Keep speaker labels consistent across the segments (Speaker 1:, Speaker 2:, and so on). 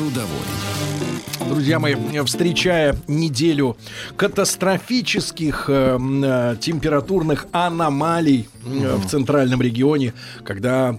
Speaker 1: Трудовой.
Speaker 2: Друзья мои, встречая неделю катастрофических э, э, температурных аномалий э, в центральном регионе, когда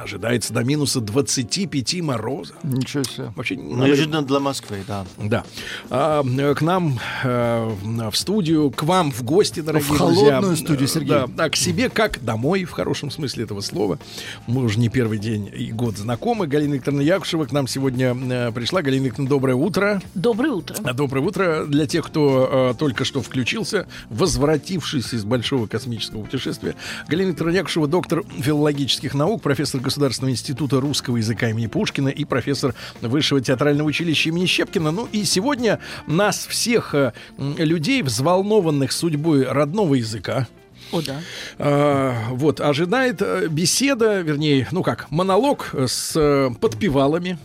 Speaker 2: ожидается до минуса 25 мороза.
Speaker 3: Ничего себе.
Speaker 2: Вообще
Speaker 3: Ну,
Speaker 2: надо-
Speaker 3: Неожиданно для Москвы, да.
Speaker 2: Да. А, э, к нам э, в студию, к вам в гости, дорогие
Speaker 3: В
Speaker 2: друзья.
Speaker 3: холодную студию, Сергей.
Speaker 2: Да, да, к себе как домой, в хорошем смысле этого слова. Мы уже не первый день и год знакомы. Галина Викторовна Якушева к нам сегодня э, пришла. Галина Викторовна, доброе утро.
Speaker 4: Доброе утро.
Speaker 2: А, Доброе утро для тех, кто э, только что включился, возвратившись из большого космического путешествия. Галина Викторовна Якушева, доктор филологических наук, профессор Государственного института русского языка имени Пушкина и профессор Высшего театрального училища имени Щепкина. Ну и сегодня нас всех э, людей, взволнованных судьбой родного языка,
Speaker 4: О, да.
Speaker 2: а, вот, ожидает э, беседа, вернее, ну как, монолог э, с э, подпевалами.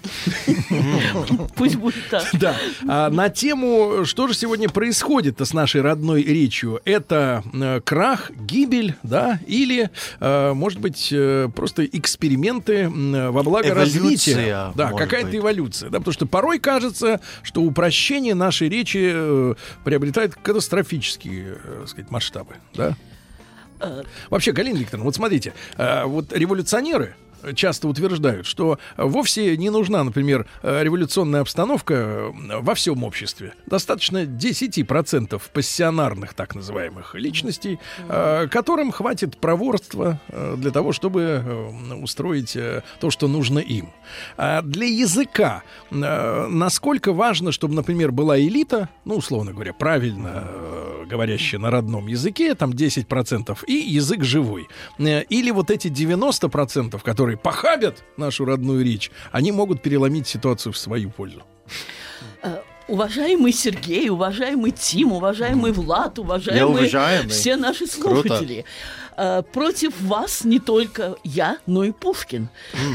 Speaker 4: Пусть будет так.
Speaker 2: Да. А, на тему, что же сегодня происходит с нашей родной речью? Это э, крах, гибель, да, или, э, может быть, э, просто эксперименты во благо
Speaker 3: Эволюция,
Speaker 2: развития. Да, какая-то
Speaker 3: быть.
Speaker 2: эволюция. Да, потому что порой кажется, что упрощение нашей речи приобретает катастрофические, так сказать, масштабы. Да? Вообще, Галина Викторовна, вот смотрите, э, вот революционеры часто утверждают, что вовсе не нужна, например, революционная обстановка во всем обществе. Достаточно 10% пассионарных так называемых личностей, э, которым хватит проворства э, для того, чтобы устроить э, то, что нужно им. А для языка э, насколько важно, чтобы, например, была элита, ну, условно говоря, правильно э, говорящая на родном языке, там 10%, и язык живой. Э, Или вот эти 90%, которые похабят нашу родную речь, они могут переломить ситуацию в свою пользу.
Speaker 4: э, Уважаемый Сергей, уважаемый Тим, уважаемый Влад, уважаемые все наши слушатели. Э, Против вас не только я, но и Пушкин.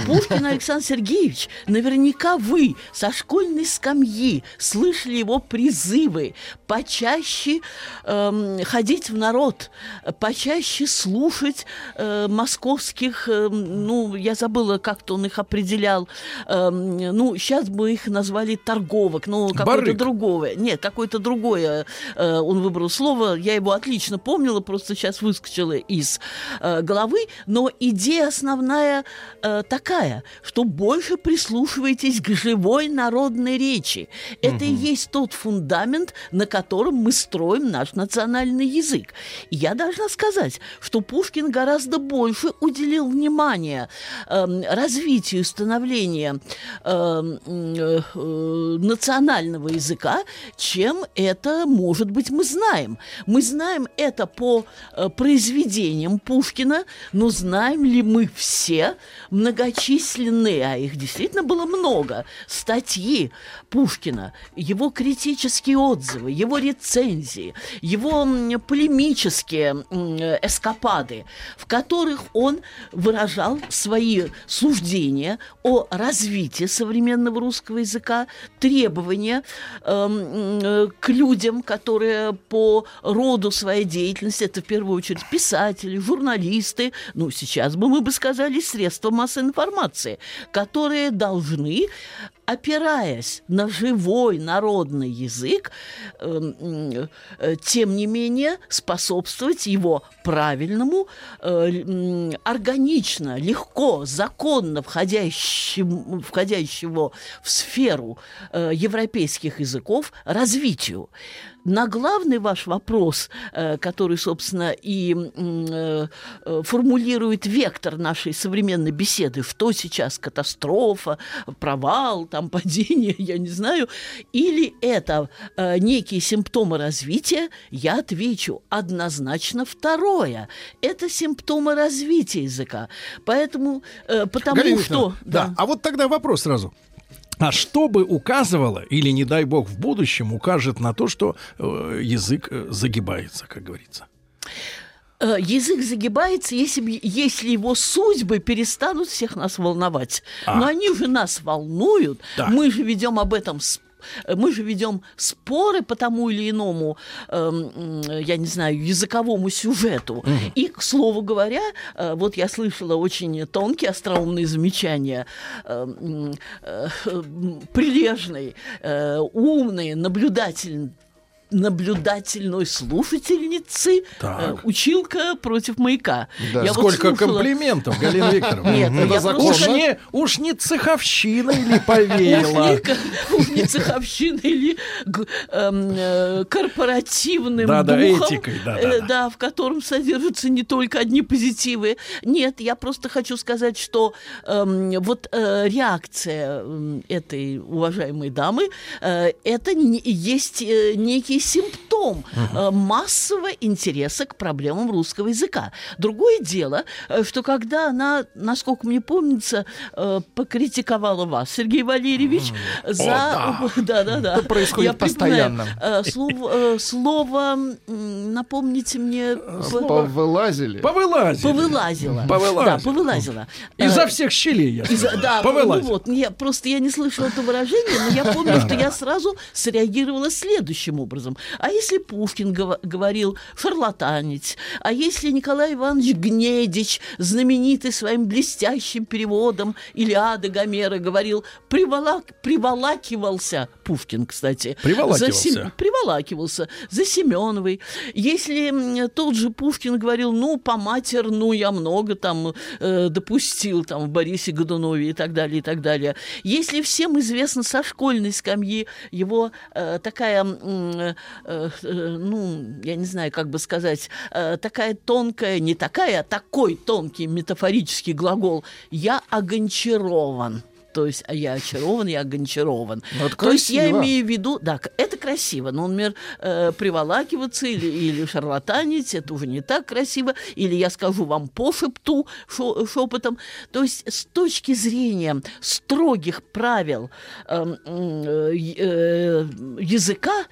Speaker 4: Пушкин Александр Сергеевич, наверняка вы со школьной скамьи слышали его призывы почаще эм, ходить в народ, почаще слушать э, московских, эм, ну, я забыла, как-то он их определял, эм, ну, сейчас бы их назвали торговок, ну, какое-то другое. Нет, какое-то другое э, он выбрал слово, я его отлично помнила, просто сейчас выскочила из э, головы, но идея основная э, такая, что больше прислушивайтесь к живой народной речи. Это и есть тот фундамент, на котором мы строим наш национальный язык. И я должна сказать, что Пушкин гораздо больше уделил внимания эм, развитию и становлению эм, э, э, национального языка, чем это, может быть, мы знаем. Мы знаем это по э, произведениям Пушкина, но знаем ли мы все многочисленные, а их действительно было много, статьи Пушкина, его критические отзывы, его рецензии, его полемические эскапады, в которых он выражал свои суждения о развитии современного русского языка, требования эм, к людям, которые по роду своей деятельности, это в первую очередь писатели, журналисты, ну, сейчас бы мы бы сказали, средства массовой информации, которые должны опираясь на живой народный язык, эм, э, тем не менее способствовать его правильному, э, органично, легко, законно входящему, входящего в сферу э, европейских языков развитию. На главный ваш вопрос, э, который, собственно, и э, формулирует вектор нашей современной беседы, что сейчас катастрофа, провал, там падение, я не знаю, или это э, некие симптомы развития, я отвечу однозначно второе. Это симптомы развития языка. Поэтому, потому
Speaker 2: Галина
Speaker 4: что...
Speaker 2: Викторовна, да. А вот тогда вопрос сразу. А что бы указывало, или, не дай бог, в будущем укажет на то, что э, язык э, загибается, как говорится?
Speaker 4: Э, язык загибается, если, если его судьбы перестанут всех нас волновать. А. Но они же нас волнуют. Да. Мы же ведем об этом спор мы же ведем споры по тому или иному, э, я не знаю, языковому сюжету. Угу. И, к слову говоря, э, вот я слышала очень тонкие, остроумные замечания, э, э, прилежный, э, умный, наблюдательный наблюдательной слушательницы э, училка против маяка.
Speaker 2: Да. Я Сколько вот слушала... комплиментов, Галина Викторовна. Нет, уж, не, уж не цеховщина или повеяла.
Speaker 4: Уж не цеховщина или эм, э, корпоративным
Speaker 2: да, этикой, да,
Speaker 4: в котором содержатся не только одни позитивы. Нет, я просто хочу сказать, что эм, вот э, реакция этой уважаемой дамы, это есть некий симптом э, массового интереса к проблемам русского языка. Другое дело, э, что когда она, насколько мне помнится, э, покритиковала вас, Сергей Валерьевич, за...
Speaker 2: Да, да, да. Это происходит постоянно.
Speaker 4: Слово, слово, напомните мне...
Speaker 2: Повылазили.
Speaker 4: Повылазили. Повылазила.
Speaker 2: Повылазила.
Speaker 4: Да, повылазила.
Speaker 2: Изо всех щелей, я
Speaker 4: Да, ну вот, я, просто я не слышала это выражение, но я помню, что я сразу среагировала следующим образом образом. А если Пушкин гов- говорил шарлатанить, а если Николай Иванович Гнедич, знаменитый своим блестящим переводом Илиады Гомера, говорил, приволак, приволакивался, Пушкин, кстати.
Speaker 2: Приволакивался. За Сем...
Speaker 4: Приволакивался за Семеновой. Если тот же Пушкин говорил, ну, по матерну я много там э, допустил там в Борисе Годунове и так далее, и так далее. Если всем известно со школьной скамьи его э, такая э, Э, э, ну, я не знаю, как бы сказать, э, такая тонкая, не такая, а такой тонкий метафорический глагол «я огончарован» то есть а я очарован, я гончарован.
Speaker 2: Ну,
Speaker 4: то есть я имею в виду, да, это красиво, но, например, э, приволакиваться или, или шарлатанить, это уже не так красиво, или я скажу вам по шепту, шо, шепотом. То есть с точки зрения строгих правил э, э, э, языка,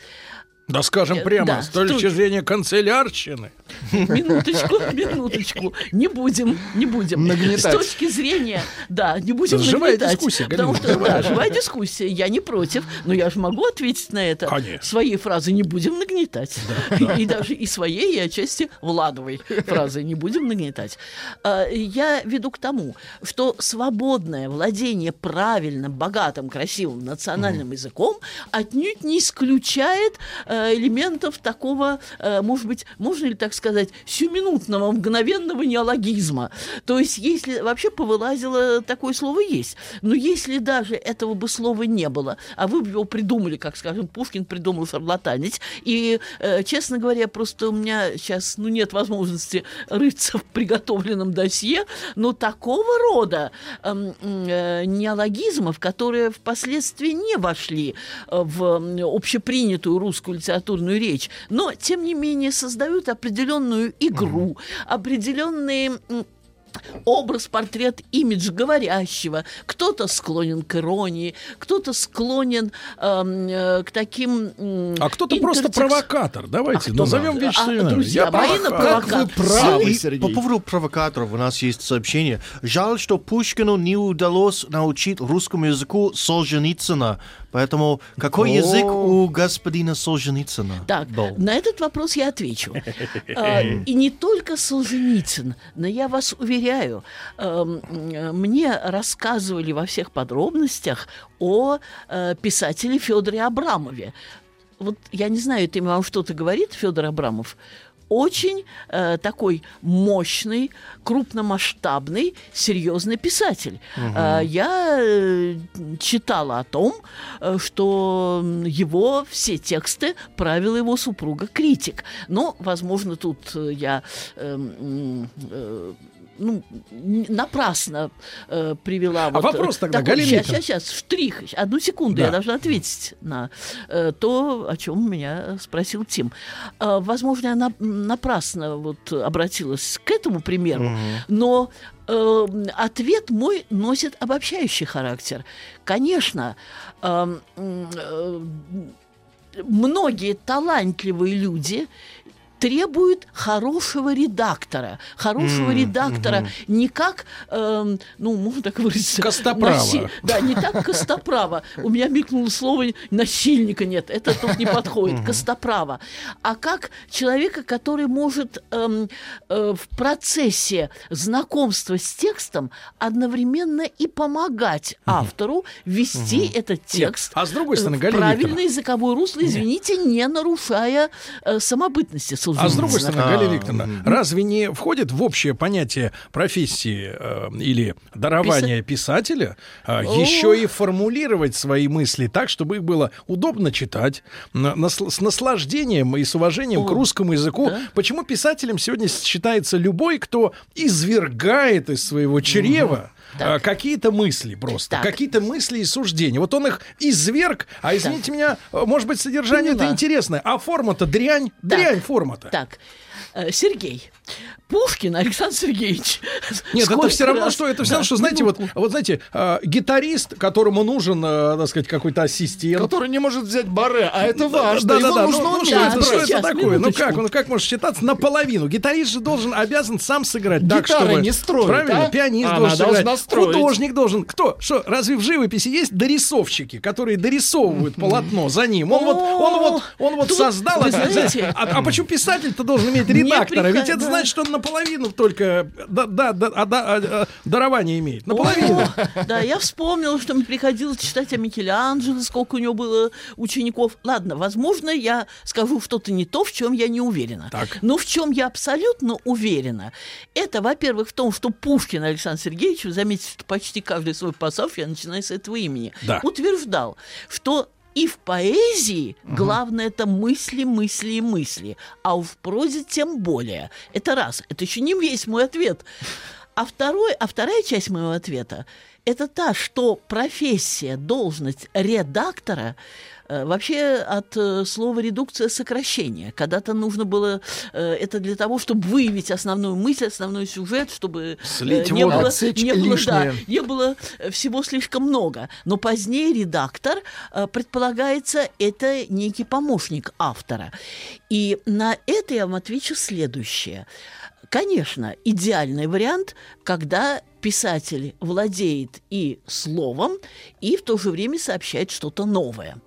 Speaker 2: да скажем э, прямо, да, с точки тут... зрения канцелярщины.
Speaker 4: Минуточку, минуточку. Не будем, не будем.
Speaker 2: Нагнетать.
Speaker 4: С точки зрения, да, не будем
Speaker 2: живая нагнетать. дискуссия,
Speaker 4: Потому что, да, живая дискуссия. Я не против, но я же могу ответить на это.
Speaker 2: Конечно.
Speaker 4: Своей фразы не будем нагнетать. Да, да. И, даже и своей, и отчасти Владовой фразы не будем нагнетать. А, я веду к тому, что свободное владение правильным, богатым, красивым национальным языком отнюдь не исключает э, элементов такого, э, может быть, можно ли так сказать, сиюминутного, мгновенного неологизма. То есть, если вообще повылазило, такое слово есть. Но если даже этого бы слова не было, а вы бы его придумали, как, скажем, Пушкин придумал шарлатанить, и, э, честно говоря, просто у меня сейчас ну, нет возможности рыться в приготовленном досье, но такого рода эм, э, неологизмов, которые впоследствии не вошли э, в общепринятую русскую литературную речь, но, тем не менее, создают определенную игру, определенные образ, портрет, имидж говорящего. Кто-то склонен к иронии, кто-то склонен эм, э, к таким...
Speaker 2: Э, а кто-то интертекст... просто провокатор. Давайте а назовем вещи а,
Speaker 4: Друзья, Я мои на провокатор.
Speaker 3: Как вы правы, Сергей. По поводу провокаторов у нас есть сообщение. Жаль, что Пушкину не удалось научить русскому языку Солженицына. Поэтому какой О. язык у господина Солженицына
Speaker 4: Так, был? на этот вопрос я отвечу. А, и не только Солженицын, но я вас уверяю, эм, мне рассказывали во всех подробностях о э, писателе Федоре Абрамове. Вот я не знаю, это вам что-то говорит, Федор Абрамов? очень э, такой мощный, крупномасштабный, серьезный писатель. Угу. Э, я э, читала о том, э, что его все тексты правила его супруга критик. Но, возможно, тут я э, э, ну, напрасно э, привела.
Speaker 2: А вопрос тогда, Галина
Speaker 4: сейчас, сейчас, сейчас, штрих. Одну секунду,
Speaker 2: Да.
Speaker 4: я должна ответить на э, то, о чем меня спросил Тим. Э, возможно, я на- напрасно вот обратилась к этому примеру, но э, ответ мой носит обобщающий характер. Конечно, эм, э, многие талантливые люди требуют хорошего редактора. Хорошего
Speaker 3: М,
Speaker 4: редактора не как, эм, ну, можно так выразиться...
Speaker 2: Костоправа.
Speaker 4: наси- Да, не так Костоправа. У меня мелькнуло слово насильника нет, это тут не подходит. Костоправа. А как человека, который может эм, э, в процессе знакомства с текстом одновременно и помогать автору вести этот текст
Speaker 2: а с другой стороны,
Speaker 4: в правильное языковое русло, извините, не нарушая э, самобытности
Speaker 2: А с другой стороны,
Speaker 3: А,
Speaker 2: Галина Викторовна, разве не входит в общее понятие профессии э, или дарования писателя
Speaker 4: О.
Speaker 2: еще и формулировать свои мысли так, чтобы их было удобно читать, с наслаждением и с уважением к русскому языку? Почему писателем сегодня считается любой, кто извергает из своего чрева
Speaker 4: Так.
Speaker 2: э, какие-то мысли просто,
Speaker 4: Так.
Speaker 2: какие-то мысли и суждения. Вот он их изверг, а извините меня, э, может быть, содержание это интересное, а форма-то дрянь, дрянь форма-то.
Speaker 4: Так, Сергей. Пушкин Александр Сергеевич.
Speaker 2: Нет, это
Speaker 4: Сколько
Speaker 2: все равно,
Speaker 4: раз-
Speaker 2: что это все
Speaker 4: Да,
Speaker 2: равно, что, знаете, вот,
Speaker 4: минутку.
Speaker 2: вот знаете, э, гитарист, которому нужен, э, так сказать, какой-то ассистент.
Speaker 3: Который не может взять баре, а это важно.
Speaker 2: Да, да,
Speaker 3: Его
Speaker 2: да.
Speaker 3: нужно
Speaker 2: Ну, ну, что это,
Speaker 4: брать.
Speaker 2: что это такое? Ну
Speaker 4: минуточку.
Speaker 2: как, он как может считаться наполовину? Гитарист же должен обязан сам сыграть так,
Speaker 3: Гитара
Speaker 2: чтобы
Speaker 3: не строит,
Speaker 2: правильно,
Speaker 3: а?
Speaker 2: пианист
Speaker 3: Она
Speaker 2: должен сыграть,
Speaker 3: строить.
Speaker 2: художник должен. Кто? Что? Разве в живописи есть дорисовщики, которые дорисовывают полотно за ним? Он вот, он вот, он вот создал. это,
Speaker 4: знаете,
Speaker 2: а, а почему писатель-то должен иметь редактора?
Speaker 4: приход-
Speaker 2: Ведь это
Speaker 4: да.
Speaker 2: значит, что он наполовину только да, да, да, а, да, а, а, дарование имеет. Наполовину.
Speaker 4: О, Да, я вспомнила, что мне приходилось читать о Микеланджело, сколько у него было учеников. Ладно, возможно, я скажу что-то не то, в чем я не уверена.
Speaker 2: Так.
Speaker 4: Но в чем я абсолютно уверена, это, во-первых, в том, что Пушкин Александр Сергеевич, вы заметите, что почти каждый свой пассаж я начинаю с этого имени,
Speaker 2: Да.
Speaker 4: утверждал, что и в поэзии главное это мысли, мысли и мысли, а в прозе тем более. Это раз. Это еще не весь мой ответ. А, второй, а вторая часть моего ответа – это та, что профессия, должность редактора э, Вообще от э, слова редукция сокращение. Когда-то нужно было э, это для того, чтобы выявить основную мысль, основной сюжет, чтобы
Speaker 2: Слить
Speaker 4: не
Speaker 2: воду,
Speaker 4: было, не было, да, не было всего слишком много. Но позднее редактор, предполагается, это некий помощник автора. И на это я вам отвечу следующее. Конечно, идеальный вариант, когда писатель владеет и словом, и в то же время сообщает что-то новое.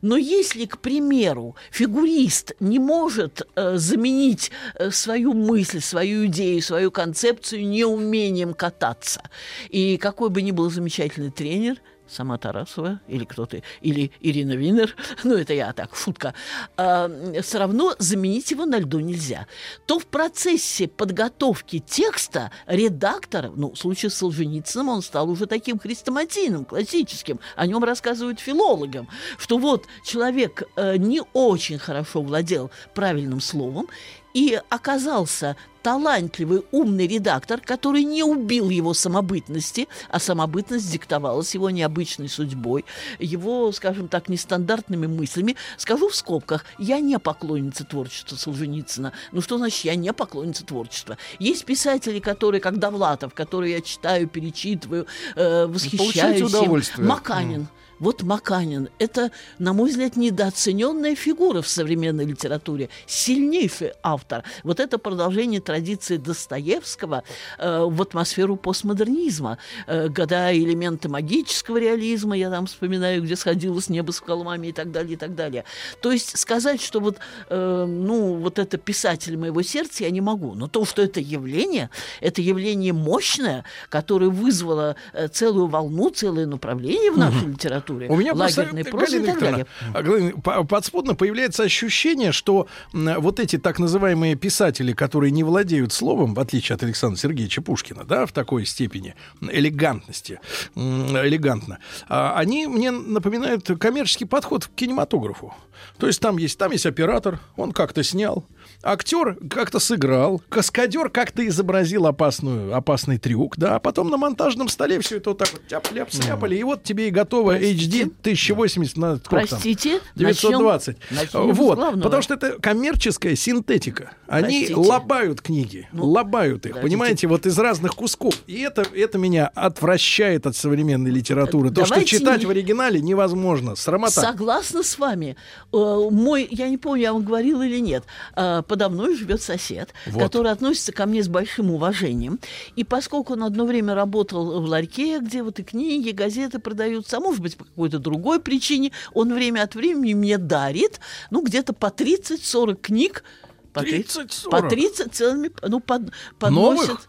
Speaker 4: Но если, к примеру, фигурист не может э, заменить э, свою мысль, свою идею, свою концепцию неумением кататься, и какой бы ни был замечательный тренер, сама Тарасова или кто-то, или Ирина Винер, ну это я так, шутка, все равно заменить его на льду нельзя. То в процессе подготовки текста редактор, ну в случае с Солженицыным он стал уже таким хрестоматийным, классическим, о нем рассказывают филологам, что вот человек э, не очень хорошо владел правильным словом, и оказался талантливый, умный редактор, который не убил его самобытности, а самобытность диктовалась его необычной судьбой, его, скажем так, нестандартными мыслями. Скажу в скобках, я не поклонница творчества Солженицына. Ну что значит, я не поклонница творчества? Есть писатели, которые, как Довлатов, которые я читаю, перечитываю, э, восхищаюсь
Speaker 3: Получаете удовольствие.
Speaker 4: Маканин. Вот Маканин – это, на мой взгляд, недооцененная фигура в современной литературе, сильнейший автор. Вот это продолжение традиции Достоевского э, в атмосферу постмодернизма, э, года элементы магического реализма, я там вспоминаю, где сходила с неба с холмами и так далее, и так далее. То есть сказать, что вот, э, ну, вот это писатель моего сердца, я не могу. Но то, что это явление, это явление мощное, которое вызвало э, целую волну, целое направление в нашей литературе,
Speaker 2: У меня просто,
Speaker 4: лагерной прозы и
Speaker 2: Галина
Speaker 4: так далее.
Speaker 2: Галина, по- подспудно появляется ощущение, что вот эти так называемые писатели, которые не владеют словом, в отличие от Александра Сергеевича Пушкина, да, в такой степени элегантности, элегантно, а, они мне напоминают коммерческий подход к кинематографу. То есть там есть, там есть оператор, он как-то снял, актер как-то сыграл, каскадер как-то изобразил опасную, опасный трюк, да, а потом на монтажном столе все это вот так вот тяп-ляп сняпали, и вот тебе и готово HD 1080 на сколько там?
Speaker 4: Простите,
Speaker 2: 920.
Speaker 4: начнем
Speaker 2: вот, потому что это коммерческая синтетика. Они
Speaker 4: Простите.
Speaker 2: лобают книги,
Speaker 4: Ну,
Speaker 2: лобают их,
Speaker 4: подождите.
Speaker 2: понимаете, вот из разных кусков. И это, это меня отвращает от современной литературы. То, что читать
Speaker 4: не-
Speaker 2: в оригинале невозможно. Срамота.
Speaker 4: Согласна с вами. Э, Мой, я не помню, я вам говорила или нет, э, подо мной живет сосед,
Speaker 2: Вот.
Speaker 4: который относится ко мне с большим уважением. И поскольку он одно время работал в ларьке, где вот и книги, газеты продаются, а может быть, по какой-то другой причине, он время от времени мне дарит, ну, где-то по 30-40 книг. По 30,
Speaker 2: 30-40?
Speaker 4: по 30 целыми, ну, под, подносит.
Speaker 2: Новых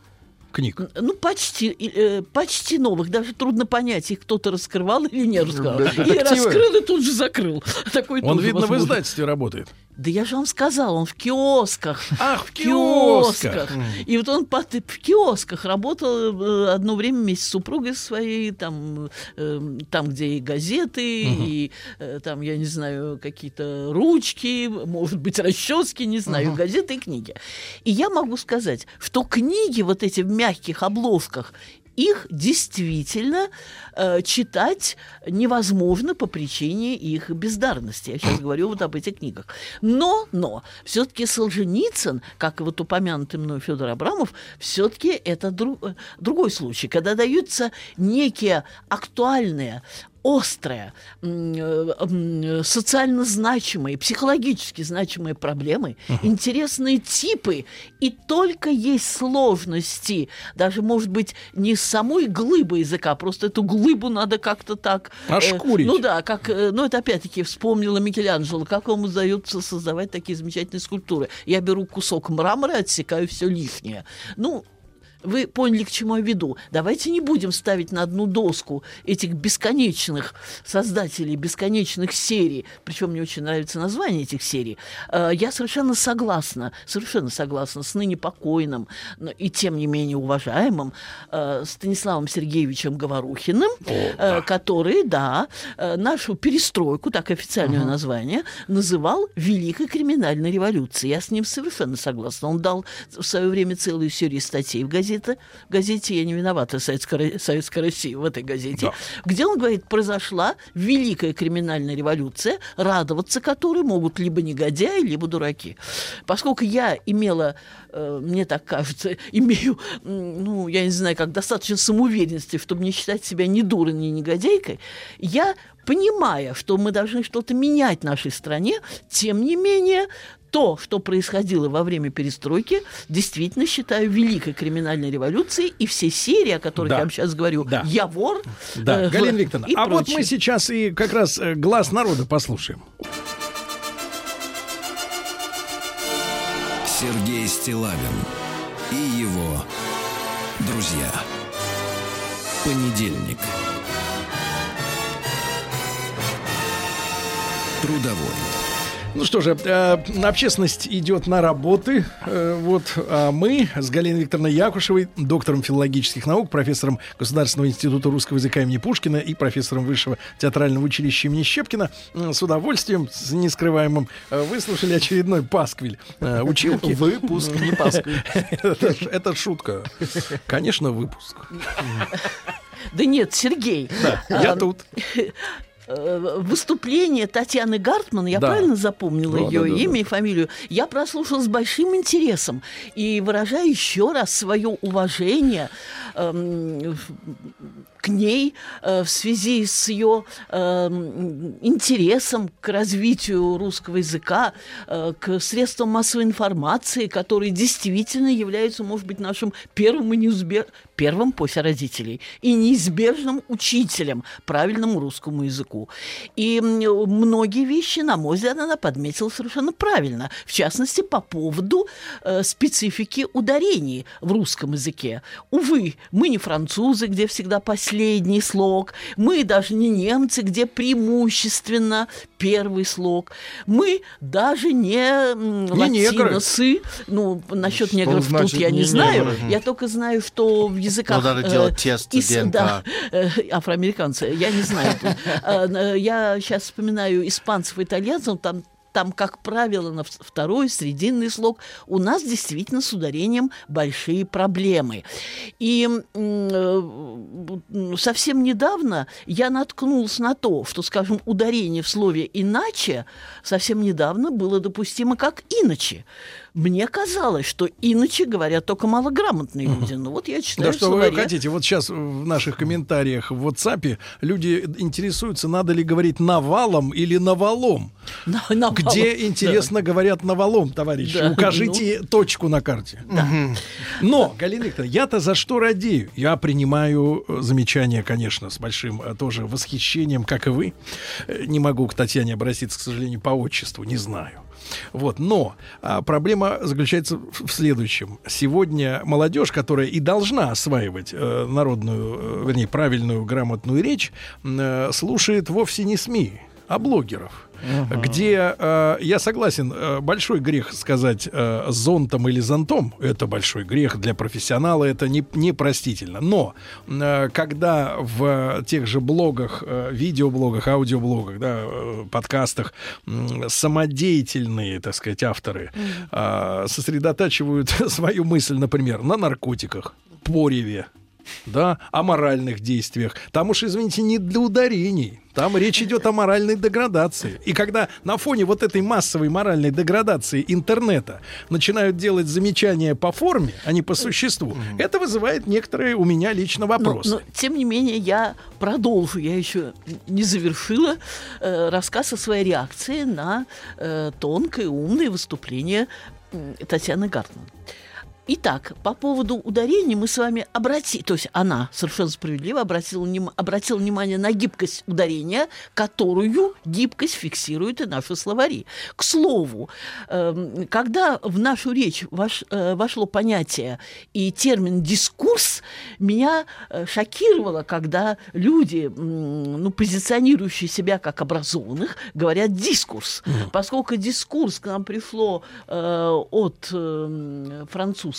Speaker 2: книг.
Speaker 4: Ну, почти, э, почти новых. Даже трудно понять, их кто-то раскрывал или не раскрывал. Или
Speaker 3: Детективы.
Speaker 4: раскрыл и тут же закрыл. Такой
Speaker 2: Он, видно, в
Speaker 4: возможно.
Speaker 2: издательстве работает.
Speaker 4: Да я же вам сказал, он в киосках.
Speaker 2: Ах, в
Speaker 4: киосках. И вот он в киосках работал э, одно время вместе с супругой своей, там, э, там где и газеты, и э, там, я не знаю, какие-то ручки, может быть, расчески, не знаю, газеты и книги. И я могу сказать, что книги вот эти в мягких обложках, их действительно э, читать невозможно по причине их бездарности. Я сейчас говорю вот об этих книгах. Но, но, все-таки Солженицын, как вот упомянутый мной Федор Абрамов, все-таки это дру- э, другой случай, когда даются некие актуальные острые, м, э, социально значимые, психологически значимые проблемы, интересные типы, и только есть сложности, даже, может быть, не с самой глыбы языка, просто эту глыбу надо как-то так... э,
Speaker 2: Ошкурить.
Speaker 4: ну да, как, э, ну это опять-таки вспомнила Микеланджело, как ему удается создавать такие замечательные скульптуры. Я беру кусок мрамора и отсекаю все лишнее. Ну, вы поняли, к чему я веду. Давайте не будем ставить на одну доску этих бесконечных создателей, бесконечных серий. Причем мне очень нравится название этих серий. Э, Я совершенно согласна, совершенно согласна с ныне покойным, но и тем не менее уважаемым э, Станиславом Сергеевичем Говорухиным, э, который, да, нашу перестройку, так официальное название, называл Великой криминальной революцией. Я с ним совершенно согласна. Он дал в свое время целую серию статей в газете. В газете «Я не виновата» Советской, Советской России, в этой газете,
Speaker 2: Да.
Speaker 4: где он говорит, произошла Великая криминальная революция, радоваться которой могут либо негодяи, либо дураки. Поскольку я имела, э, мне так кажется, имею, ну, я не знаю, как достаточно самоуверенности, чтобы не считать себя ни дурой, ни негодяйкой, я понимая, что мы должны что-то менять в нашей стране, тем не менее, то, что происходило во время перестройки, действительно считаю великой криминальной революцией, и все серии, о которых
Speaker 2: Да.
Speaker 4: я вам сейчас говорю,
Speaker 2: Да.
Speaker 4: «Я вор»,
Speaker 2: Да,
Speaker 4: э,
Speaker 2: Галина Викторовна,
Speaker 4: и
Speaker 2: а вот
Speaker 4: прочее.
Speaker 2: мы сейчас и как раз э, глаз народа послушаем.
Speaker 1: Сергей Стилавин и его друзья. Понедельник. Трудовой.
Speaker 2: Ну что же, э, общественность идет на работы. Э, вот а мы с Галиной Викторовной Якушевой, доктором филологических наук, профессором Государственного института русского языка имени Пушкина и профессором Высшего театрального училища имени Щепкина, э, с удовольствием, с нескрываемым, э, выслушали очередной пасквиль э, училки.
Speaker 3: Выпуск.
Speaker 4: Не.
Speaker 2: Это ш- это шутка. Конечно, выпуск.
Speaker 4: Да нет, Сергей.
Speaker 2: Я
Speaker 4: а,
Speaker 2: тут.
Speaker 4: Э, выступление Татьяны Гартман, я
Speaker 2: Да.
Speaker 4: правильно запомнила
Speaker 2: Да,
Speaker 4: ее
Speaker 2: да, да,
Speaker 4: имя и фамилию, я прослушала с большим интересом и выражаю еще раз свое уважение эм, ней э, в связи с ее эм, интересом к развитию русского языка, э, к средствам массовой информации, которые действительно являются, может быть, нашим первым и неизбе- первым после родителей и неизбежным учителем правильному русскому языку. И многие вещи, на мой взгляд, она подметила совершенно правильно. В частности, по поводу э, специфики ударений в русском языке. Увы, мы не французы, где всегда последний слог. Мы даже не немцы, где преимущественно первый слог. Мы даже не,
Speaker 2: Не негры.
Speaker 4: латиносы. Ну, насчет
Speaker 3: Что
Speaker 4: негров тут
Speaker 3: значит
Speaker 4: я не
Speaker 3: не
Speaker 4: знаю.
Speaker 3: негры?
Speaker 4: Я только знаю, что в языках...
Speaker 3: Ну, надо
Speaker 4: э,
Speaker 3: делать тест
Speaker 4: ис-
Speaker 3: ДНК.
Speaker 4: да, э, афроамериканцы, я не знаю. Э, э, Я сейчас вспоминаю испанцев и итальянцев, там там, как правило, на второй, срединный слог, у нас действительно с ударением большие проблемы. И э, совсем недавно я наткнулась на то, что, скажем, ударение в слове «иначе» совсем недавно было допустимо как «иначе». Мне казалось, что иначе говорят только малограмотные люди. Ну вот я читаю
Speaker 2: Да что
Speaker 4: словаре.
Speaker 2: вы хотите? Вот сейчас в наших комментариях в WhatsApp люди интересуются, надо ли говорить навалом или навалом.
Speaker 4: На- навалом,
Speaker 2: Где, интересно, говорят навалом, товарищи?
Speaker 4: Да,
Speaker 2: Укажите точку на карте.
Speaker 4: Да.
Speaker 2: Но, Галина Викторовна, я-то за что радею? Я принимаю э, замечания, конечно, с большим э, тоже восхищением, как и вы. Э, Не могу к Татьяне обратиться, к сожалению, по отчеству, не знаю. Вот, но а, проблема заключается в следующем. Сегодня молодежь, которая и должна осваивать э, народную, э, вернее, правильную, грамотную речь, э, слушает вовсе не СМИ, а блогеров где, э, я согласен, э, большой грех сказать э, зонтом или зонтом, это большой грех для профессионала, это не, непростительно. Но э, когда в тех же блогах, э, видеоблогах, аудиоблогах, да, э, подкастах м, самодеятельные, так сказать, авторы э, сосредотачивают свою мысль, например, на наркотиках, пореве, да, о моральных действиях. Там уж, извините, не для ударений. Там речь идет о моральной деградации. И когда на фоне вот этой массовой моральной деградации интернета начинают делать замечания по форме, а не по существу, это вызывает некоторые у меня лично
Speaker 4: Но,
Speaker 2: вопросы.
Speaker 4: но, тем не менее, я продолжу. Я еще не завершила э, рассказ о своей реакции на э, тонкое, умное выступление Татьяны Гартман. Итак, по поводу ударений мы с вами обратили, то есть она совершенно справедливо обратила, обратила внимание на гибкость ударения, которую гибкость фиксирует и наши словари. К слову, эм, когда в нашу речь вош- э, вошло понятие и термин «дискурс», меня э, шокировало, когда люди, ну, позиционирующие себя как образованных, говорят «дискурс». Поскольку дискурс к нам пришло э, от э,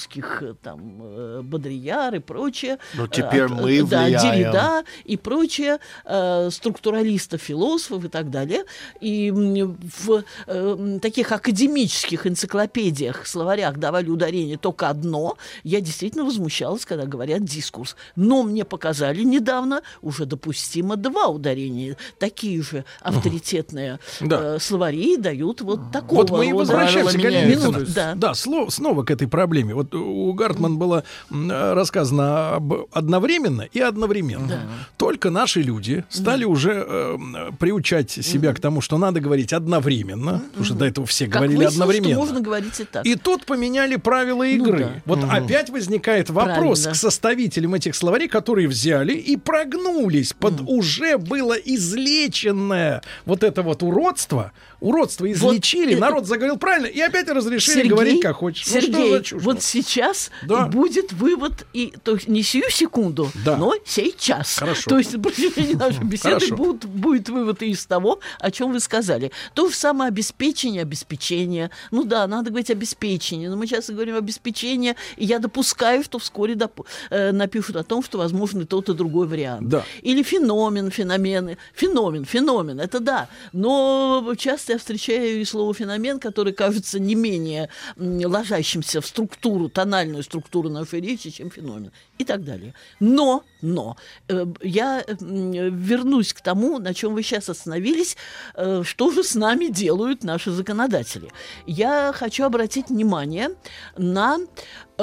Speaker 4: французских э, там э, Бодрияр и прочее.
Speaker 3: Но
Speaker 4: э,
Speaker 3: теперь
Speaker 4: от-
Speaker 3: мы
Speaker 4: да,
Speaker 3: влияем.
Speaker 4: Деррида и прочее, э, структуралистов, философов и так далее. И в э, таких академических энциклопедиях, словарях давали ударение только одно. Я действительно возмущалась, когда говорят дискурс. Но мне показали недавно уже допустимо два ударения. Такие же авторитетные
Speaker 2: Да.
Speaker 4: э, словари дают вот такого
Speaker 2: Вот мы и возвращаемся, Галина
Speaker 4: есть. Да.
Speaker 2: Да, снова к этой проблеме. Вот у Гартман было рассказано об одновременно и одновременно. Только наши люди стали уже э, приучать себя к тому, что надо говорить одновременно, потому что до этого все
Speaker 4: Как
Speaker 2: говорили
Speaker 4: выяснилось,
Speaker 2: одновременно.
Speaker 4: что можно говорить и так.
Speaker 2: И тут поменяли правила игры.
Speaker 4: Ну да.
Speaker 2: Вот опять возникает вопрос
Speaker 4: Правильно.
Speaker 2: к составителям этих словарей, которые взяли и прогнулись под уже было излеченное вот это вот уродство. Уродство излечили,
Speaker 4: это-
Speaker 2: народ заговорил правильно, и опять разрешили
Speaker 4: Сергей,
Speaker 2: говорить как хочешь. Ну,
Speaker 4: Сергей,
Speaker 2: что за чушь?
Speaker 4: вот сейчас
Speaker 2: Да.
Speaker 4: будет вывод, и, то есть не сию секунду,
Speaker 2: Да.
Speaker 4: но сейчас.
Speaker 2: Хорошо.
Speaker 4: То есть на протяжении нашей беседы
Speaker 2: Хорошо.
Speaker 4: будет, вывод и из того, о чем вы сказали. То же самое обеспечение, обеспечение. Ну да, надо говорить обеспечение, но мы сейчас говорим обеспечение, и я допускаю, что вскоре доп- э, напишут о том, что возможно тот, и другой вариант.
Speaker 2: Да.
Speaker 4: Или феномен, феномены. Феномен, феномен, это да. Но часто я встречаю и слово феномен, которое кажется не менее ложащимся в структуру, тональную структуру нашей речи, чем феномен. И так далее. Но, но, э, я вернусь к тому, на чем вы сейчас остановились, э, что же с нами делают наши законодатели. Я хочу обратить внимание на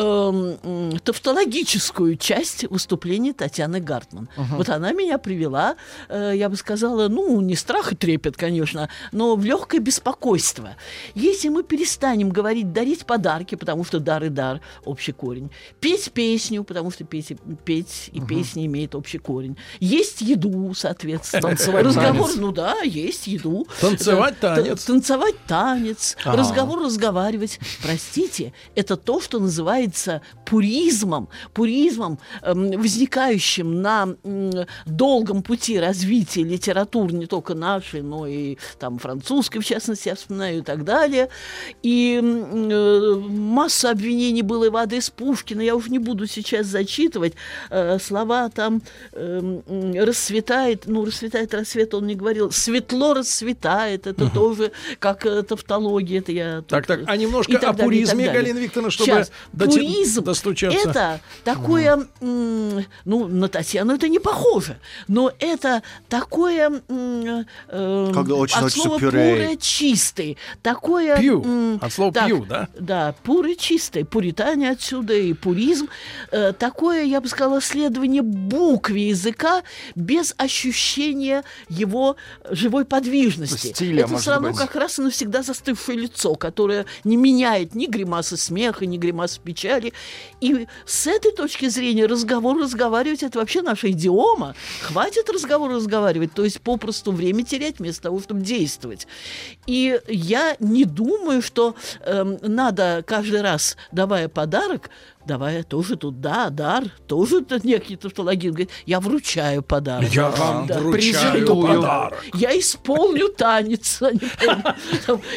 Speaker 4: м, тавтологическую часть выступления Татьяны Гартман. Вот она меня привела, э, я бы сказала, ну, не страх и трепет, конечно, но в легкое беспокойство. Если мы перестанем говорить дарить подарки, потому что дар и дар общий корень, петь песню, потому что петь, и- петь и песня имеет общий корень, есть еду, соответственно,
Speaker 3: Танцевать
Speaker 4: разговор, ну да, есть еду,
Speaker 2: Танцевать танец.
Speaker 4: танцевать танец,
Speaker 3: А.
Speaker 4: разговор разговаривать. Простите, это то, что называется является пуризмом, пуризмом, эм, возникающим на долгом пути развития литературы не только нашей, но и там французской, в частности, я вспоминаю, и так далее. И э, масса обвинений было и в адрес Пушкина, я уже не буду сейчас зачитывать. Э, слова там эм, расцветает, ну, расцветает рассвет, он не говорил, светло расцветает, это тоже как э, тавтология, это я...
Speaker 2: Так, так, а немножко о пуризме. Галина Викторовна, чтобы
Speaker 4: Сейчас.
Speaker 2: доти-
Speaker 4: Пуризм
Speaker 2: достучаться.
Speaker 4: это такое, м, ну, на Татьяну это не похоже, но это такое э,
Speaker 3: Когда очень
Speaker 4: от слова
Speaker 3: пюре.
Speaker 4: пуре чистый, такое...
Speaker 2: Пью. От слова
Speaker 4: так,
Speaker 2: пью, да?
Speaker 4: Да, пуры чистый, пуритане отсюда и пуризм. Э, такое, я бы сказала, следование букве языка без ощущения его живой подвижности.
Speaker 5: Стиля,
Speaker 4: это все равно
Speaker 5: быть.
Speaker 4: как раз и навсегда застывшее лицо, которое не меняет ни гримасы смеха, ни гримасы печали. И с этой точки зрения разговор разговаривать это вообще наша идиома. Хватит разговор разговаривать, то есть попросту время терять вместо того, чтобы действовать. И я не думаю, что эм, надо каждый раз, давая подарок, давая тоже тут, да, дар, тоже тут некий тавтологин говорит, я вручаю подарок.
Speaker 2: Я вам
Speaker 4: Да,
Speaker 2: вручаю
Speaker 4: презентую.
Speaker 2: подарок.
Speaker 4: Я исполню танец, а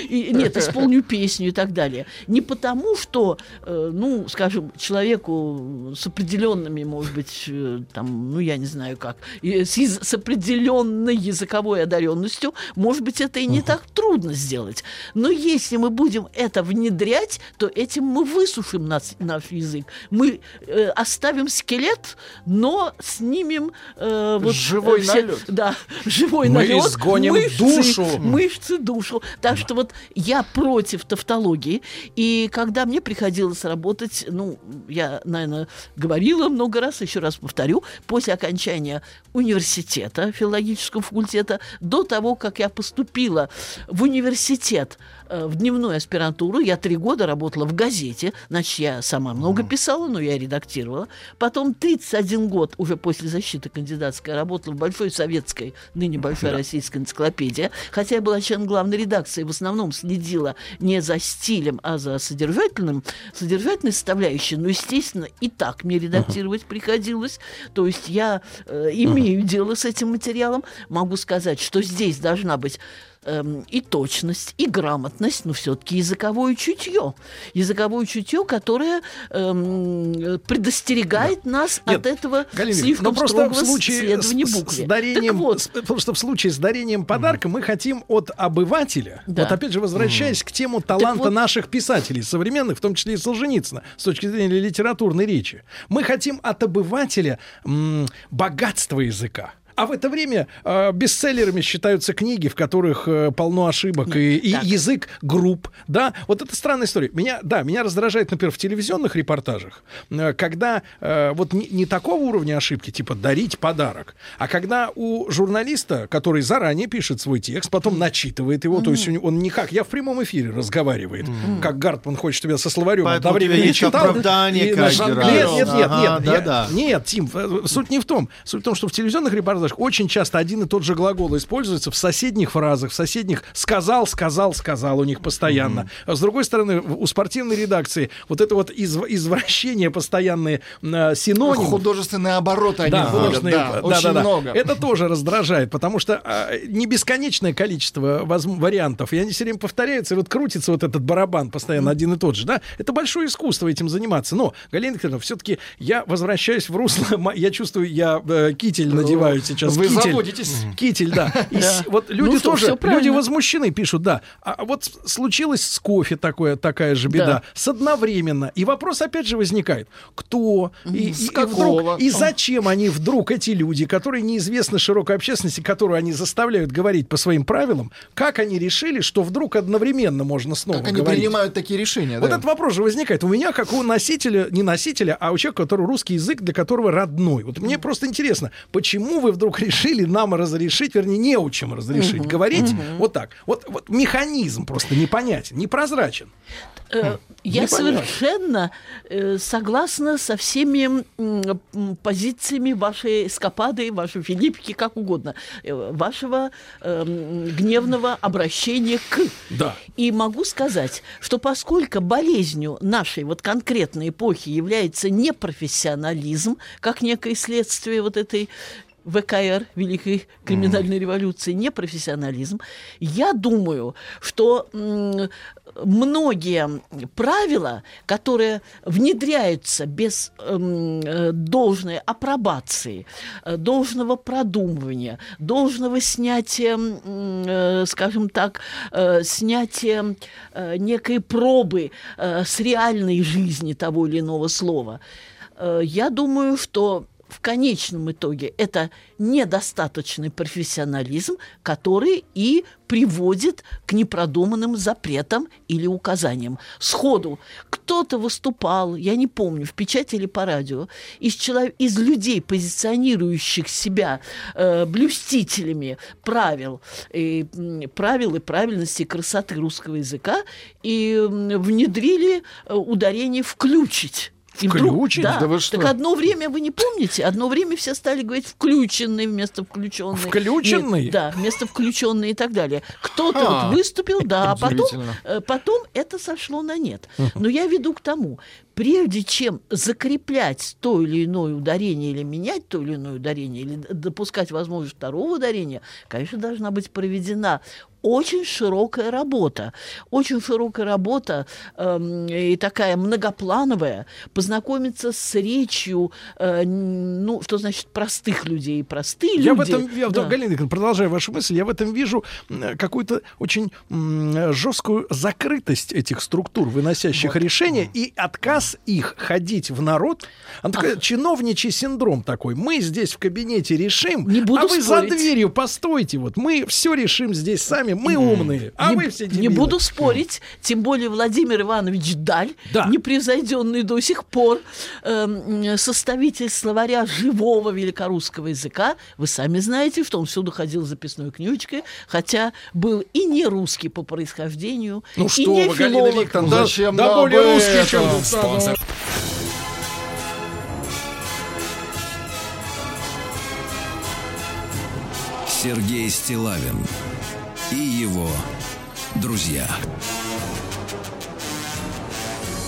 Speaker 4: нет, исполню песню и так далее. Не потому, что, э, ну, скажем, человеку с определенными, может быть, э, там, ну, я не знаю как, с определенной языковой одаренностью, может быть, это и не так трудно сделать. Но если мы будем это внедрять, то этим мы высушим нас- наш язык. Мы э, оставим скелет, но снимем э, вот,
Speaker 5: Живой
Speaker 4: э, все-
Speaker 5: налет.
Speaker 4: Да, живой
Speaker 2: Мы
Speaker 4: налет.
Speaker 2: изгоним
Speaker 4: мышцы,
Speaker 2: душу.
Speaker 4: Мышцы, душу. Так что вот я против тавтологии. И когда мне приходилось работать, ну, я, наверное, говорила много раз, еще раз повторю, после окончания университета, филологического факультета, до того, как я поступила в университет, э, в дневную аспирантуру, я три года работала в газете, значит, я сама много писала, но я редактировала. Потом 31 год, уже после защиты кандидатской, работала в Большой советской, ныне Большой российской энциклопедии, хотя я была членом главной редакции, в основном следила не за стилем, а за содержательным, содержательной составляющей, но, естественно, и так мне редактировать приходилось. То есть я э, имею дело с этим материалом. Могу сказать, что здесь должна быть эм, и точность, и грамотность, но все-таки языковое чутье. Языковое чутье, которое эм, э, предостерегает нас
Speaker 2: Нет,
Speaker 4: от этого
Speaker 2: Галина
Speaker 4: слишком
Speaker 2: просто
Speaker 4: строгого
Speaker 2: в случае
Speaker 4: следования
Speaker 2: с,
Speaker 4: букве.
Speaker 2: с дарением,
Speaker 4: Так вот,
Speaker 2: с- просто в случае с дарением подарка мы хотим от обывателя,
Speaker 4: Да.
Speaker 2: вот опять же возвращаясь к тему таланта
Speaker 4: вот-
Speaker 2: наших писателей современных, в том числе и Солженицына, с точки зрения литературной речи, мы хотим от обывателя м, богатства языка. А в это время э, бестселлерами считаются книги, в которых э, полно ошибок и, и
Speaker 4: так.
Speaker 2: язык групп, да. Вот это странная история. Меня, да, меня раздражает, например, в телевизионных репортажах, э, когда э, вот не, не такого уровня ошибки, типа дарить подарок, а когда у журналиста, который заранее пишет свой текст, потом начитывает его, то есть он не как я в прямом эфире разговаривает, как Гартман хочет тебя со словарем
Speaker 3: Поэтому
Speaker 2: одновременно
Speaker 3: есть
Speaker 2: читал.
Speaker 3: оправдание
Speaker 2: и
Speaker 3: каждый раз.
Speaker 2: Нет, нет, нет,
Speaker 3: Ага,
Speaker 2: нет, я-
Speaker 3: да-да.
Speaker 2: нет, Тим, э, суть не в том. Суть в том, что в телевизионных репортажах очень часто один и тот же глагол используется в соседних фразах, в соседних сказал, сказал, сказал у них постоянно. А с другой стороны, у спортивной редакции вот это вот изв- извращение постоянные э, синонимы.
Speaker 5: Художественные обороты они
Speaker 2: Да, художественные,
Speaker 5: да,
Speaker 2: да,
Speaker 5: очень
Speaker 2: да, да.
Speaker 5: много.
Speaker 2: Это тоже раздражает, потому что а, не бесконечное количество возм- вариантов, и они все время повторяются, и вот крутится вот этот барабан постоянно один и тот же, да? Это большое искусство этим заниматься. Но, Галина Викторовна, все-таки я возвращаюсь в русло, я чувствую, я э, китель надеваю сейчас.
Speaker 5: Вы
Speaker 2: китель.
Speaker 5: заводитесь.
Speaker 2: Китель, да. И с- вот люди
Speaker 4: Ну
Speaker 2: тоже, люди возмущены, пишут, да. А вот случилось с кофе такое, такая же беда.
Speaker 4: Да.
Speaker 2: С одновременно. И вопрос опять же возникает. Кто? И,
Speaker 5: С
Speaker 2: и- и
Speaker 5: какого?
Speaker 2: вдруг, и зачем они вдруг, эти люди, которые неизвестны широкой общественности, которую они заставляют говорить по своим правилам, как они решили, что вдруг одновременно можно снова
Speaker 5: Как они
Speaker 2: говорить?
Speaker 5: принимают такие решения,
Speaker 2: Вот
Speaker 5: да.
Speaker 2: этот вопрос же возникает. У меня, как у носителя, не носителя, а у человека, который русский язык, для которого родной. Вот мне просто интересно, почему вы вдруг решили нам разрешить, вернее, не учим разрешить говорить вот так. Вот, вот механизм просто непонятен, непрозрачен.
Speaker 4: Э, Я
Speaker 2: Непонятно.
Speaker 4: совершенно э, согласна со всеми позициями вашей эскапады, вашей Филиппики, как угодно, э, вашего э, гневного обращения к.
Speaker 2: Да.
Speaker 4: И могу сказать, что поскольку болезнью нашей вот конкретной эпохи является непрофессионализм, как некое следствие вот этой ВКР, Великой криминальной революции, непрофессионализм, я думаю, что многие правила, которые внедряются без эм, э, должной апробации, э, должного продумывания, должного снятия, э, скажем так, э, снятия э, некой пробы э, с реальной жизни того или иного слова, я думаю, что в конечном итоге это недостаточный профессионализм, который и приводит к непродуманным запретам или указаниям. Сходу кто-то выступал, я не помню, в печати или по радио, из, чело- из людей, позиционирующих себя э, блюстителями правил, и, правил и правильности и красоты русского языка, и внедрили э, ударение «включить». И вдруг-
Speaker 2: Включить?
Speaker 4: да.
Speaker 5: Да вы что?
Speaker 4: Так одно время, вы не помните, одно время все стали говорить включенный вместо включенный.
Speaker 2: Включенный?
Speaker 4: Нет, да, вместо включенный и так далее. Кто-то вот выступил, да, а потом, э, потом это сошло на нет. Но я веду к тому, прежде чем закреплять то или иное ударение или менять то или иное ударение, или допускать возможность второго ударения, конечно, должна быть проведена очень широкая работа. Очень широкая работа эм, и такая многоплановая. Познакомиться с речью, э, ну, что значит простых людей. Простые
Speaker 2: Я в
Speaker 4: люди.
Speaker 2: этом, я,
Speaker 4: да.
Speaker 2: Галина продолжая вашу мысль, я в этом вижу какую-то очень жесткую закрытость этих структур, выносящих решения, и отказ их ходить в народ. Он такой чиновничий синдром такой. Мы здесь в кабинете решим,
Speaker 4: Не буду
Speaker 2: а вы за
Speaker 4: спорить.
Speaker 2: дверью постойте. Вот мы все решим здесь сами, мы умные, а
Speaker 4: не,
Speaker 2: вы все
Speaker 4: не
Speaker 2: дебилы.
Speaker 4: буду спорить, тем более Владимир Иванович Даль,
Speaker 2: Да.
Speaker 4: непревзойденный до сих пор эм, составитель словаря живого великорусского языка. Вы сами знаете, что он всюду ходил с записной книжечкой, хотя был и не русский по происхождению,
Speaker 2: Ну
Speaker 4: и
Speaker 2: что
Speaker 4: не
Speaker 2: вы, Галина
Speaker 4: филолог.
Speaker 2: Викторовна, да,
Speaker 5: Зачем
Speaker 2: да
Speaker 5: нам
Speaker 2: более русский,
Speaker 5: это?
Speaker 2: чем
Speaker 1: Спонсор. Сергей Стилавин и его друзья.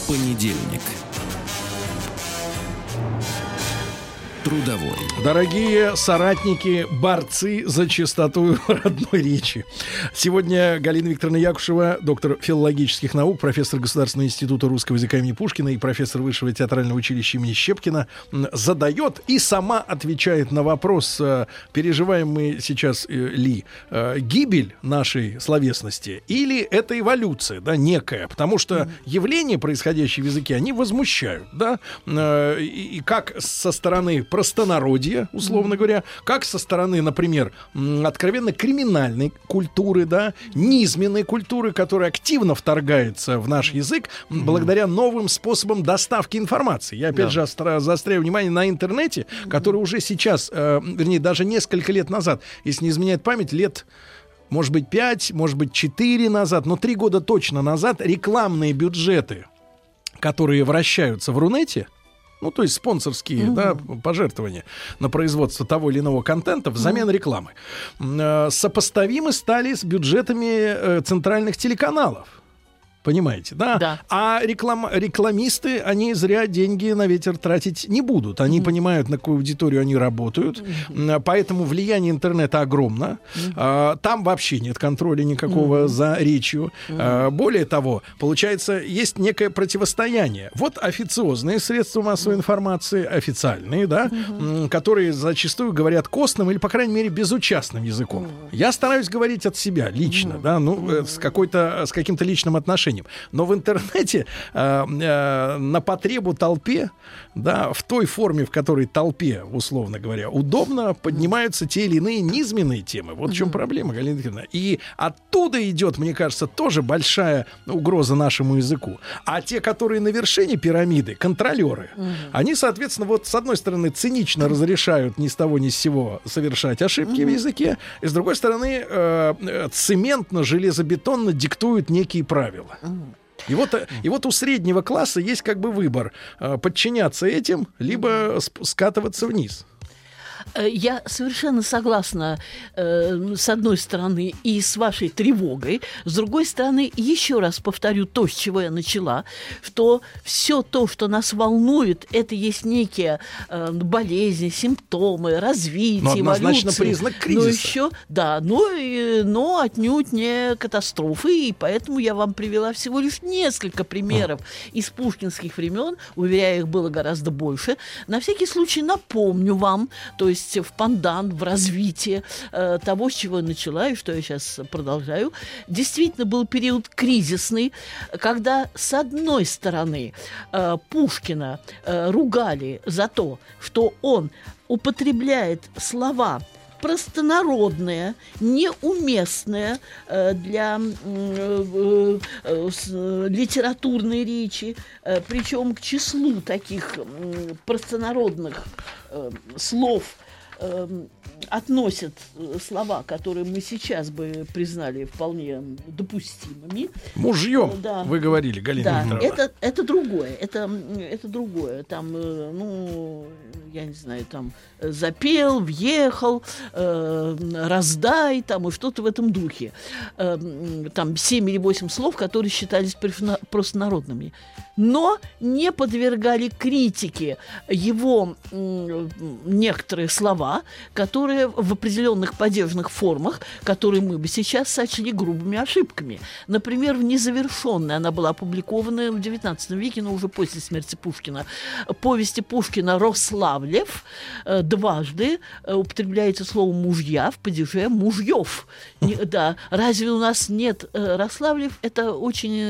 Speaker 1: Понедельник. Трудовой.
Speaker 2: Дорогие соратники, борцы за чистоту родной речи. Сегодня Галина Викторовна Якушева, доктор филологических наук, профессор Государственного института русского языка имени Пушкина и профессор Высшего театрального училища имени Щепкина, задает и сама отвечает на вопрос, э, переживаем мы сейчас э, ли э, гибель нашей словесности или это эволюция, да, некая, потому что явления, происходящие в языке, они возмущают, да, Э, и как со стороны простонародья, условно говоря, как со стороны, например, откровенно криминальной культуры, да, низменной культуры, которая активно вторгается в наш язык благодаря новым способам доставки информации. Я опять же остра- заостряю внимание на интернете, который уже сейчас, э, вернее, даже несколько лет назад, если не изменяет память, лет может быть, 5, может быть, 4 назад, но 3 года точно назад рекламные бюджеты, которые вращаются в Рунете, ну, то есть спонсорские да, пожертвования на производство того или иного контента взамен рекламы, м, э, сопоставимы стали с бюджетами э, центральных телеканалов. Понимаете, да?
Speaker 4: Да.
Speaker 2: А реклам, рекламисты, они зря деньги на ветер тратить не будут. Они понимают, на какую аудиторию они работают. М, Поэтому влияние интернета огромно. А, Там вообще нет контроля никакого за речью. А, Более того, получается, есть некое противостояние. Вот официозные средства массовой информации, официальные, да, м, которые зачастую говорят костным или, по крайней мере, безучастным языком. Я стараюсь говорить от себя лично, да, ну, э, с какой-то, с каким-то личным отношением. Решением. Но в интернете э, э, на потребу толпе, да, в той форме, в которой толпе, условно говоря, удобно, поднимаются те или иные низменные темы. Вот в чем проблема, Галина Викторовна. И оттуда идет, мне кажется, тоже большая угроза нашему языку. А те, которые на вершине пирамиды, контролеры, они, соответственно, вот с одной стороны цинично разрешают ни с того ни с сего совершать ошибки в языке, и с другой стороны э, э, цементно, железобетонно диктуют некие правила. И вот, э, и вот у среднего класса есть как бы выбор э, подчиняться этим, либо скатываться вниз.
Speaker 4: Э, Я совершенно согласна, э, с одной стороны, и с вашей тревогой, с другой стороны, еще раз повторю то, с чего я начала, что все то, что нас волнует, это есть некие э, болезни, симптомы, развитие,
Speaker 2: Но однозначно
Speaker 4: эволюции.
Speaker 2: признак
Speaker 4: Но
Speaker 2: кризиса.
Speaker 4: еще, да, но, и- но отнюдь не катастрофы, и поэтому я вам привела всего лишь несколько примеров из пушкинских времен, уверяю, их было гораздо больше. На всякий случай напомню вам, то есть в пандан, в развитии э, того, с чего я начала и что я сейчас продолжаю, действительно был период кризисный, когда, с одной стороны, э, Пушкина э, ругали за то, что он употребляет слова простонародные, неуместные э, для э, э, литературной речи, причем к числу таких простонародных слов э, относят э, слова, которые мы сейчас бы признали вполне допустимыми.
Speaker 2: Мужьем,
Speaker 4: Да.
Speaker 2: вы говорили, Галина
Speaker 4: Да,
Speaker 2: Викторовна.
Speaker 4: это, это другое, это, это другое. Там, э, ну, я не знаю, там э, запел, въехал, э, раздай, там и что-то в этом духе. Э, там семь или восемь слов, которые считались профна- простонародными. Но не подвергали критике его некоторые слова, которые в определенных падежных формах, которые мы бы сейчас сочли грубыми ошибками. Например, в «Незавершенной» она была опубликована в XIX веке, но уже после смерти Пушкина. Повести Пушкина «Рославлев» э, дважды э, употребляется слово «мужья» в падеже «мужьев». Да, разве у нас нет э, Рославлев? Это очень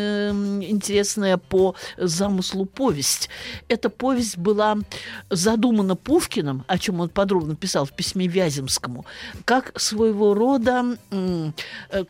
Speaker 4: интересная по замыслу повесть. Эта повесть была задумана Пушкиным, о чем он подробно писал в письме Вяземскому, как своего рода э,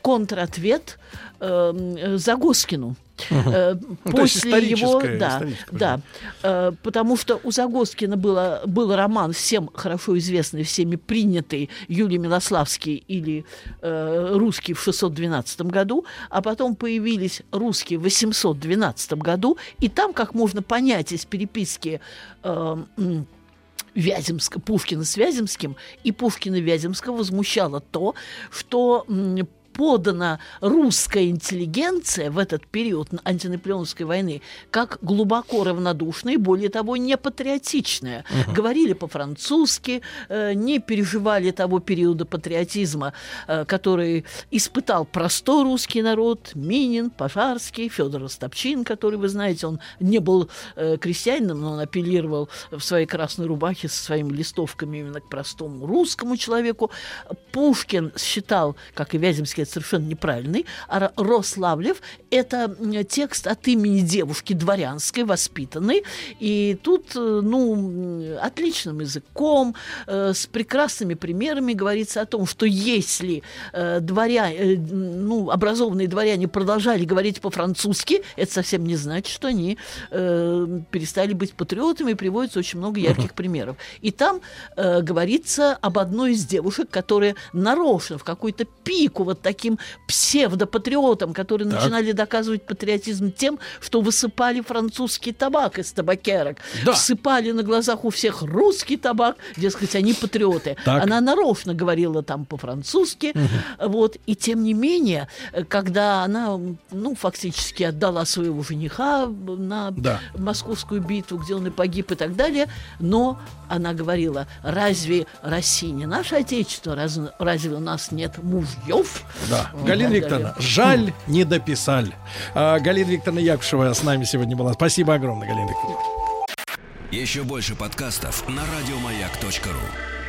Speaker 4: контратвет э, м, Загоскину. Э,
Speaker 2: Ну, то есть
Speaker 4: После его,
Speaker 2: историческое-
Speaker 4: да, да, Э, потому что у Загоскина было, был роман всем хорошо известный, всеми принятый Юлий Милославский или э, русский в 612 году, а потом появились русские в 812 году, и там, как можно понять из переписки э, Вяземска, Пушкина с Вяземским, и Пушкина Вяземского возмущало то, что подана русская интеллигенция в этот период антинаполеоновской войны как глубоко равнодушная и, более того, не патриотичная. Говорили по-французски, э, не переживали того периода патриотизма, э, который испытал простой русский народ, Минин, Пожарский, Федор Ростопчин, который, вы знаете, он не был э, крестьянином, но он апеллировал в своей красной рубахе со своими листовками именно к простому русскому человеку. Пушкин считал, как и Вяземский, это совершенно неправильный, а Ро- Рославлев – это текст от имени девушки дворянской, воспитанной, и тут, э, ну, отличным языком, э, с прекрасными примерами говорится о том, что если э, дворя... ну, образованные дворяне продолжали говорить по-французски, это совсем не значит, что они перестали быть патриотами, приводится очень много ярких примеров. И там говорится об одной из девушек, которая нарочно в какой-то пику вот таким псевдопатриотам, которые начинали доказывать патриотизм тем, что высыпали французский табак из табакерок,
Speaker 2: Да.
Speaker 4: всыпали на глазах у всех русский табак, дескать, они патриоты.
Speaker 2: Так.
Speaker 4: Она нарочно говорила там по-французски, вот, и тем не менее, когда она, ну, фактически отдала своего жениха на
Speaker 2: Да.
Speaker 4: московскую битву, где он и погиб и так далее, но она говорила, разве Россия не наше отечество, раз- разве у нас нет мужьев?
Speaker 2: Да.
Speaker 4: Вот
Speaker 2: Галина Викторовна, жаль, не дописали. А, Галина Викторовна Якушева с нами сегодня была. Спасибо огромное, Галина Викторовна.
Speaker 1: Еще больше подкастов на радиомаяк.ру.